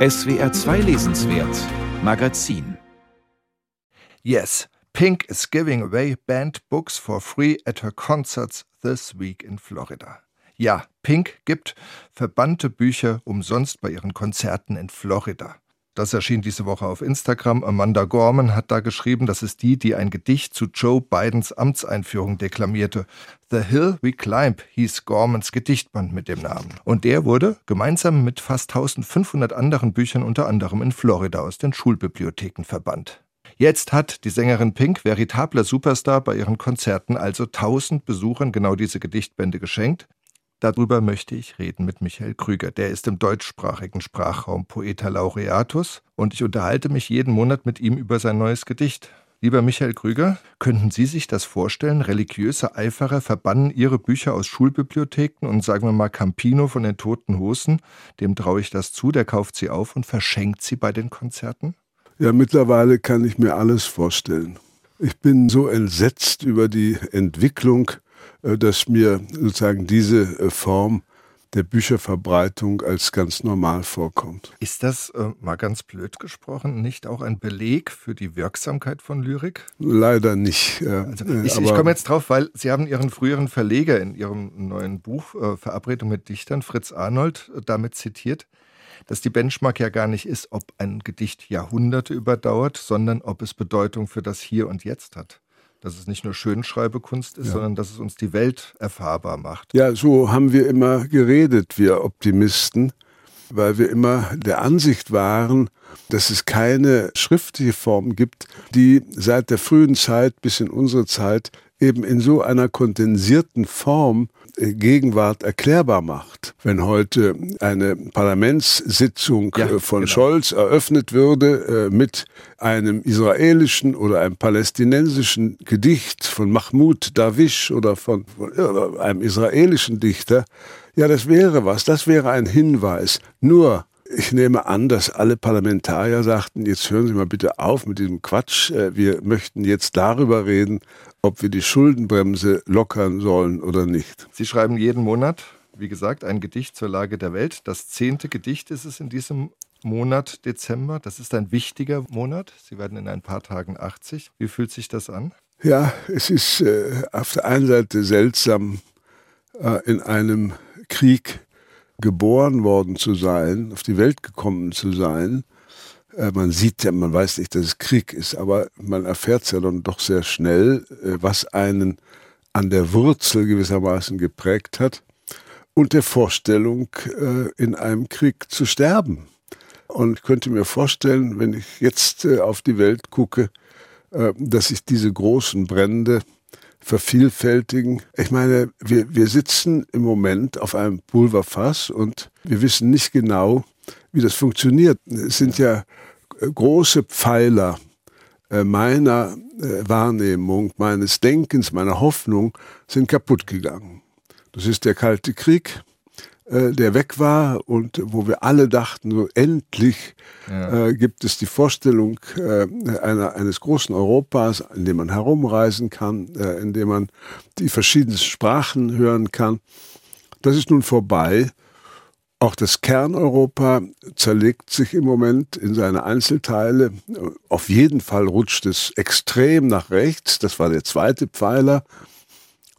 SWR 2 Lesenswert Magazin Yes, Pink is giving away banned books for free at her concerts this week in Florida. Ja, Pink gibt verbannte Bücher umsonst bei ihren Konzerten in Florida. Das erschien diese Woche auf Instagram. Amanda Gorman hat da geschrieben, das ist die, die ein Gedicht zu Joe Bidens Amtseinführung deklamierte. The Hill We Climb hieß Gormans Gedichtband mit dem Namen. Und der wurde gemeinsam mit fast 1500 anderen Büchern unter anderem in Florida aus den Schulbibliotheken verbannt. Jetzt hat die Sängerin Pink, veritabler Superstar, bei ihren Konzerten also 1000 Besuchern genau diese Gedichtbände geschenkt. Darüber möchte ich reden mit Michael Krüger. Der ist im deutschsprachigen Sprachraum Poeta Laureatus und ich unterhalte mich jeden Monat mit ihm über sein neues Gedicht. Lieber Michael Krüger, könnten Sie sich das vorstellen? Religiöse Eiferer verbannen ihre Bücher aus Schulbibliotheken und sagen wir mal Campino von den Toten Hosen, dem traue ich das zu, der kauft sie auf und verschenkt sie bei den Konzerten? Ja, mittlerweile kann ich mir alles vorstellen. Ich bin so entsetzt über die Entwicklung dass mir sozusagen diese äh, Form der Bücherverbreitung als ganz normal vorkommt. Ist das, äh, mal ganz blöd gesprochen, nicht auch ein Beleg für die Wirksamkeit von Lyrik? Leider nicht. Also ich, ich komme jetzt drauf, weil Sie haben Ihren früheren Verleger in Ihrem neuen Buch äh, Verabredung mit Dichtern, Fritz Arnold, äh, damit zitiert, dass die Benchmark ja gar nicht ist, ob ein Gedicht Jahrhunderte überdauert, sondern ob es Bedeutung für das Hier und Jetzt hat dass es nicht nur Schönschreibekunst ist, ja. sondern dass es uns die Welt erfahrbar macht. Ja, so haben wir immer geredet, wir Optimisten, weil wir immer der Ansicht waren, dass es keine schriftliche Form gibt, die seit der frühen Zeit bis in unsere Zeit eben in so einer kondensierten Form äh, Gegenwart erklärbar macht. Wenn heute eine Parlamentssitzung ja, äh, von genau. Scholz eröffnet würde äh, mit einem israelischen oder einem palästinensischen Gedicht von Mahmoud Dawish oder von, von einem israelischen Dichter, ja, das wäre was, das wäre ein Hinweis. Nur ich nehme an, dass alle Parlamentarier sagten, jetzt hören Sie mal bitte auf mit diesem Quatsch. Wir möchten jetzt darüber reden, ob wir die Schuldenbremse lockern sollen oder nicht. Sie schreiben jeden Monat, wie gesagt, ein Gedicht zur Lage der Welt. Das zehnte Gedicht ist es in diesem Monat Dezember. Das ist ein wichtiger Monat. Sie werden in ein paar Tagen 80. Wie fühlt sich das an? Ja, es ist äh, auf der einen Seite seltsam, äh, in einem Krieg geboren worden zu sein, auf die Welt gekommen zu sein äh, man sieht ja, man weiß nicht, dass es Krieg ist, aber man erfährt es ja dann doch sehr schnell, äh, was einen an der Wurzel gewissermaßen geprägt hat und der Vorstellung, äh, in einem Krieg zu sterben. Und ich könnte mir vorstellen, wenn ich jetzt auf die Welt gucke, dass sich diese großen Brände vervielfältigen. Ich meine, wir, wir sitzen im Moment auf einem Pulverfass und wir wissen nicht genau, wie das funktioniert. Es sind ja große Pfeiler äh, meiner äh, Wahrnehmung, meines Denkens, meiner Hoffnung sind kaputt gegangen. Das ist der Kalte Krieg, der weg war und wo wir alle dachten, so endlich ja. äh, gibt es die Vorstellung äh, einer, eines großen Europas, in dem man herumreisen kann, äh, in dem man die verschiedensten Sprachen hören kann. Das ist nun vorbei auch das Kerneuropa zerlegt sich im Moment in seine Einzelteile. Auf jeden Fall rutscht es extrem nach rechts. Das war der zweite Pfeiler,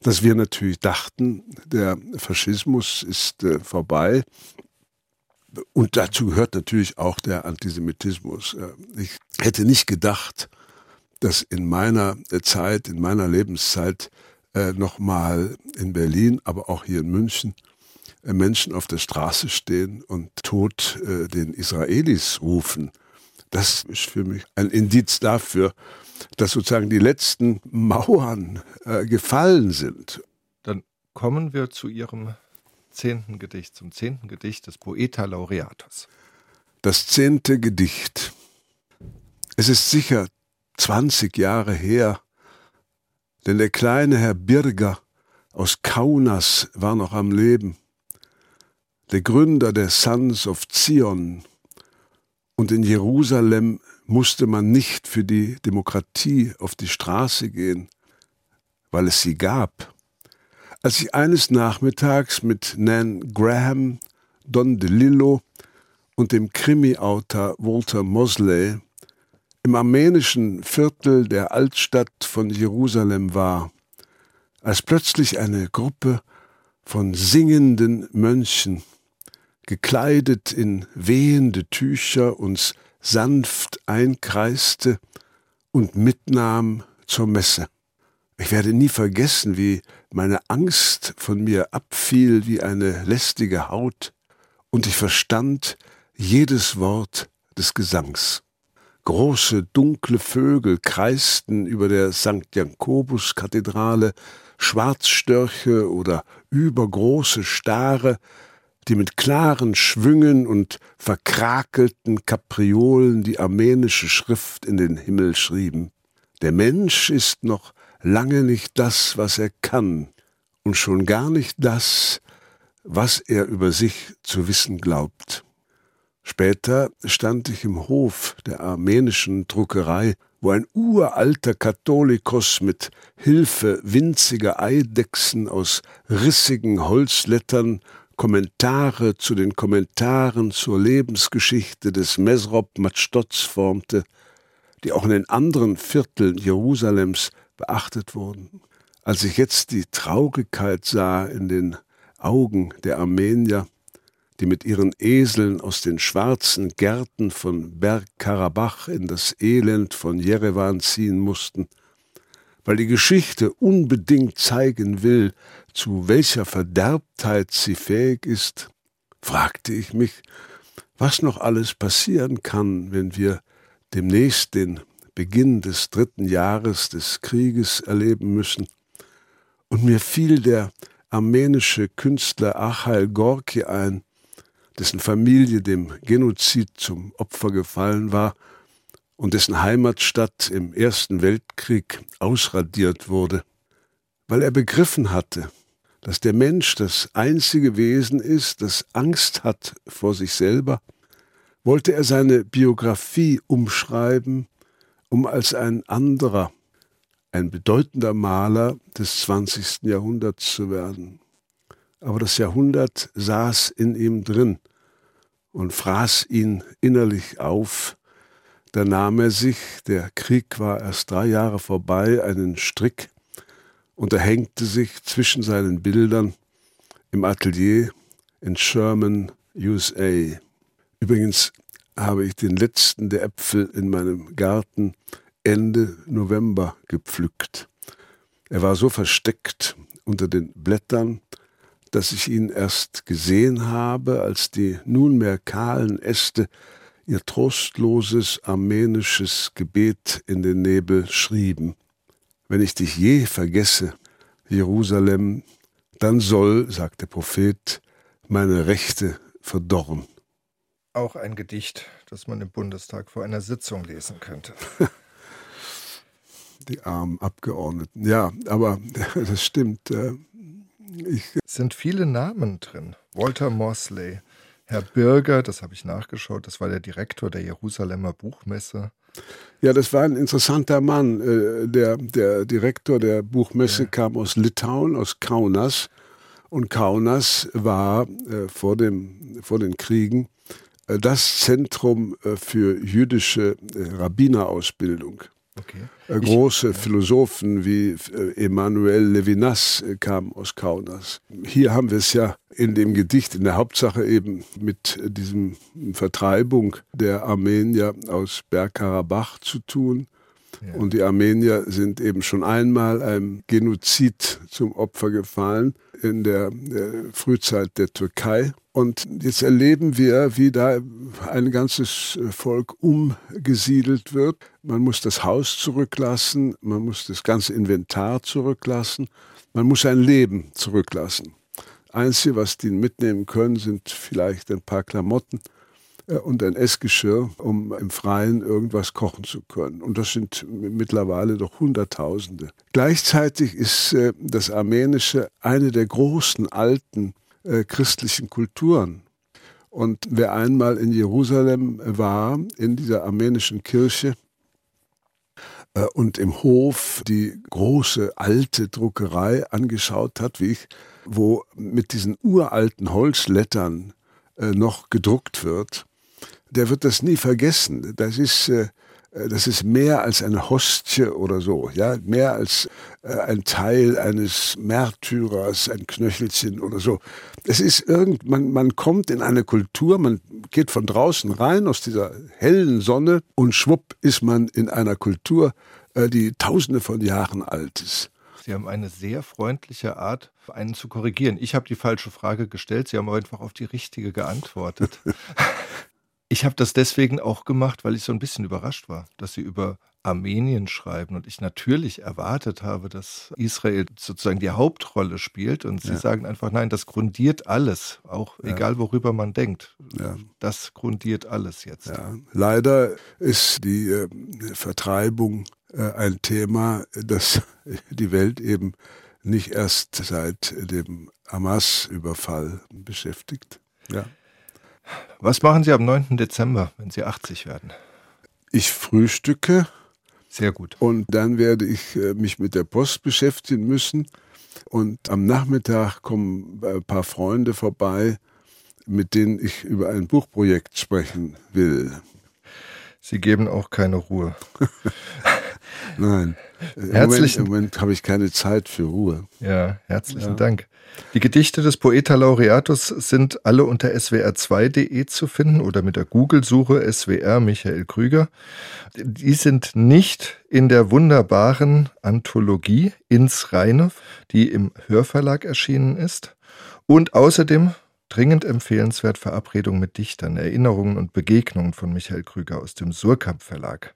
dass wir natürlich dachten, der Faschismus ist äh, vorbei. Und dazu gehört natürlich auch der Antisemitismus. Äh, ich hätte nicht gedacht, dass in meiner Zeit, in meiner Lebenszeit äh, nochmal in Berlin, aber auch hier in München, äh, Menschen auf der Straße stehen und Tod äh, den Israelis rufen. Das ist für mich ein Indiz dafür, dass sozusagen die letzten Mauern äh, gefallen sind. Dann kommen wir zu Ihrem zehnten Gedicht, zum zehnten Gedicht des Poeta Laureatus. Das zehnte Gedicht. Es ist sicher 20 Jahre her, denn der kleine Herr Birger aus Kaunas war noch am Leben der Gründer der Sons of Zion. Und in Jerusalem musste man nicht für die Demokratie auf die Straße gehen, weil es sie gab. Als ich eines Nachmittags mit Nan Graham, Don DeLillo und dem Krimi-Autor Walter Mosley im armenischen Viertel der Altstadt von Jerusalem war, als plötzlich eine Gruppe von singenden Mönchen, gekleidet in wehende Tücher, uns sanft einkreiste und mitnahm zur Messe. Ich werde nie vergessen, wie meine Angst von mir abfiel wie eine lästige Haut, und ich verstand jedes Wort des Gesangs. Große, dunkle Vögel kreisten über der St. Jakobus-Kathedrale, Schwarzstörche oder übergroße Stare, die mit klaren Schwüngen und verkrakelten Kapriolen die armenische Schrift in den Himmel schrieben. Der Mensch ist noch lange nicht das, was er kann, und schon gar nicht das, was er über sich zu wissen glaubt. Später stand ich im Hof der armenischen Druckerei, wo ein uralter Katholikos mit Hilfe winziger Eidechsen aus rissigen Holzlettern Kommentare zu den Kommentaren zur Lebensgeschichte des Mesrop Matstoz formte, die auch in den anderen Vierteln Jerusalems beachtet wurden. Als ich jetzt die Traurigkeit sah in den Augen der Armenier, die mit ihren Eseln aus den schwarzen Gärten von Bergkarabach in das Elend von Jerewan ziehen mussten, weil die Geschichte unbedingt zeigen will, zu welcher Verderbtheit sie fähig ist, fragte ich mich, was noch alles passieren kann, wenn wir demnächst den Beginn des dritten Jahres des Krieges erleben müssen. Und mir fiel der armenische Künstler Achail Gorki ein, dessen Familie dem Genozid zum Opfer gefallen war und dessen Heimatstadt im Ersten Weltkrieg ausradiert wurde, weil er begriffen hatte, dass der Mensch das einzige Wesen ist, das Angst hat vor sich selber, wollte er seine Biografie umschreiben, um als ein anderer, ein bedeutender Maler des 20. Jahrhunderts zu werden. Aber das Jahrhundert saß in ihm drin und fraß ihn innerlich auf, da nahm er sich, der Krieg war erst drei Jahre vorbei, einen Strick und er hängte sich zwischen seinen Bildern im Atelier in Sherman, USA. Übrigens habe ich den letzten der Äpfel in meinem Garten Ende November gepflückt. Er war so versteckt unter den Blättern, dass ich ihn erst gesehen habe, als die nunmehr kahlen Äste ihr trostloses armenisches Gebet in den Nebel schrieben. Wenn ich dich je vergesse, Jerusalem, dann soll, sagt der Prophet, meine Rechte verdorren. Auch ein Gedicht, das man im Bundestag vor einer Sitzung lesen könnte. Die armen Abgeordneten. Ja, aber das stimmt. Äh, ich es sind viele Namen drin. Walter Mosley, Herr Birger, das habe ich nachgeschaut, das war der Direktor der Jerusalemer Buchmesse. Ja, das war ein interessanter Mann. Äh, der, der Direktor der Buchmesse ja. kam aus Litauen, aus Kaunas. Und Kaunas war äh, vor, dem, vor den Kriegen äh, das Zentrum für jüdische Rabbinerausbildung. Okay. Äh, große ich, Philosophen wie äh, Emmanuel Levinas äh, kamen aus Kaunas. Hier haben wir es ja in dem Gedicht in der Hauptsache eben mit diesem Vertreibung der Armenier aus Bergkarabach zu tun. Und die Armenier sind eben schon einmal einem Genozid zum Opfer gefallen in der, Frühzeit der Türkei. Und jetzt erleben wir, wie da ein ganzes Volk umgesiedelt wird. Man muss das Haus zurücklassen, man muss das ganze Inventar zurücklassen, man muss ein Leben zurücklassen. Einzige, was die mitnehmen können, sind vielleicht ein paar Klamotten äh, und ein Essgeschirr, um im Freien irgendwas kochen zu können. Und das sind mittlerweile doch Hunderttausende. Gleichzeitig ist äh, das Armenische eine der großen alten äh, christlichen Kulturen. Und wer einmal in Jerusalem war, in dieser armenischen Kirche, äh, und im Hof die große alte Druckerei angeschaut hat, wie ich, wo mit diesen uralten Holzlettern äh, noch gedruckt wird, der wird das nie vergessen. Das ist, äh, das ist mehr als eine Hostie oder so, ja, mehr als äh, ein Teil eines Märtyrers, ein Knöchelchen oder so. Es ist irgend, man, man kommt in eine Kultur, man geht von draußen rein aus dieser hellen Sonne und schwupp ist man in einer Kultur, äh, die tausende von Jahren alt ist. Sie haben eine sehr freundliche Art, einen zu korrigieren. Ich habe die falsche Frage gestellt, Sie haben einfach auf die richtige geantwortet. ich habe das deswegen auch gemacht, weil ich so ein bisschen überrascht war, dass Sie über Armenien schreiben und ich natürlich erwartet habe, dass Israel sozusagen die Hauptrolle spielt und Sie ja. sagen einfach, nein, das grundiert alles, auch ja. egal worüber man denkt. Ja. Das grundiert alles jetzt. Leider ist die äh, Vertreibung äh, ein Thema, das die Welt eben nicht erst seit dem Hamas-Überfall beschäftigt. Ja. Was machen Sie am 9. Dezember, wenn Sie 80 werden? Ich frühstücke. Sehr gut. Und dann werde ich äh, mich mit der Post beschäftigen müssen. Und am Nachmittag kommen ein paar Freunde vorbei, mit denen ich über ein Buchprojekt sprechen will. Sie geben auch keine Ruhe. Nein. Herzlichen Im Moment, Moment habe ich keine Zeit für Ruhe. Ja, herzlichen ja. Dank. Die Gedichte des Poeta Laureatus sind alle unter swr2.de zu finden oder mit der Google-Suche SWR Michael Krüger. Die sind nicht in der wunderbaren Anthologie Ins Reine, die im Hörverlag erschienen ist. Und außerdem dringend empfehlenswert Verabredung mit Dichtern, Erinnerungen und Begegnungen von Michael Krüger aus dem Surkamp Verlag.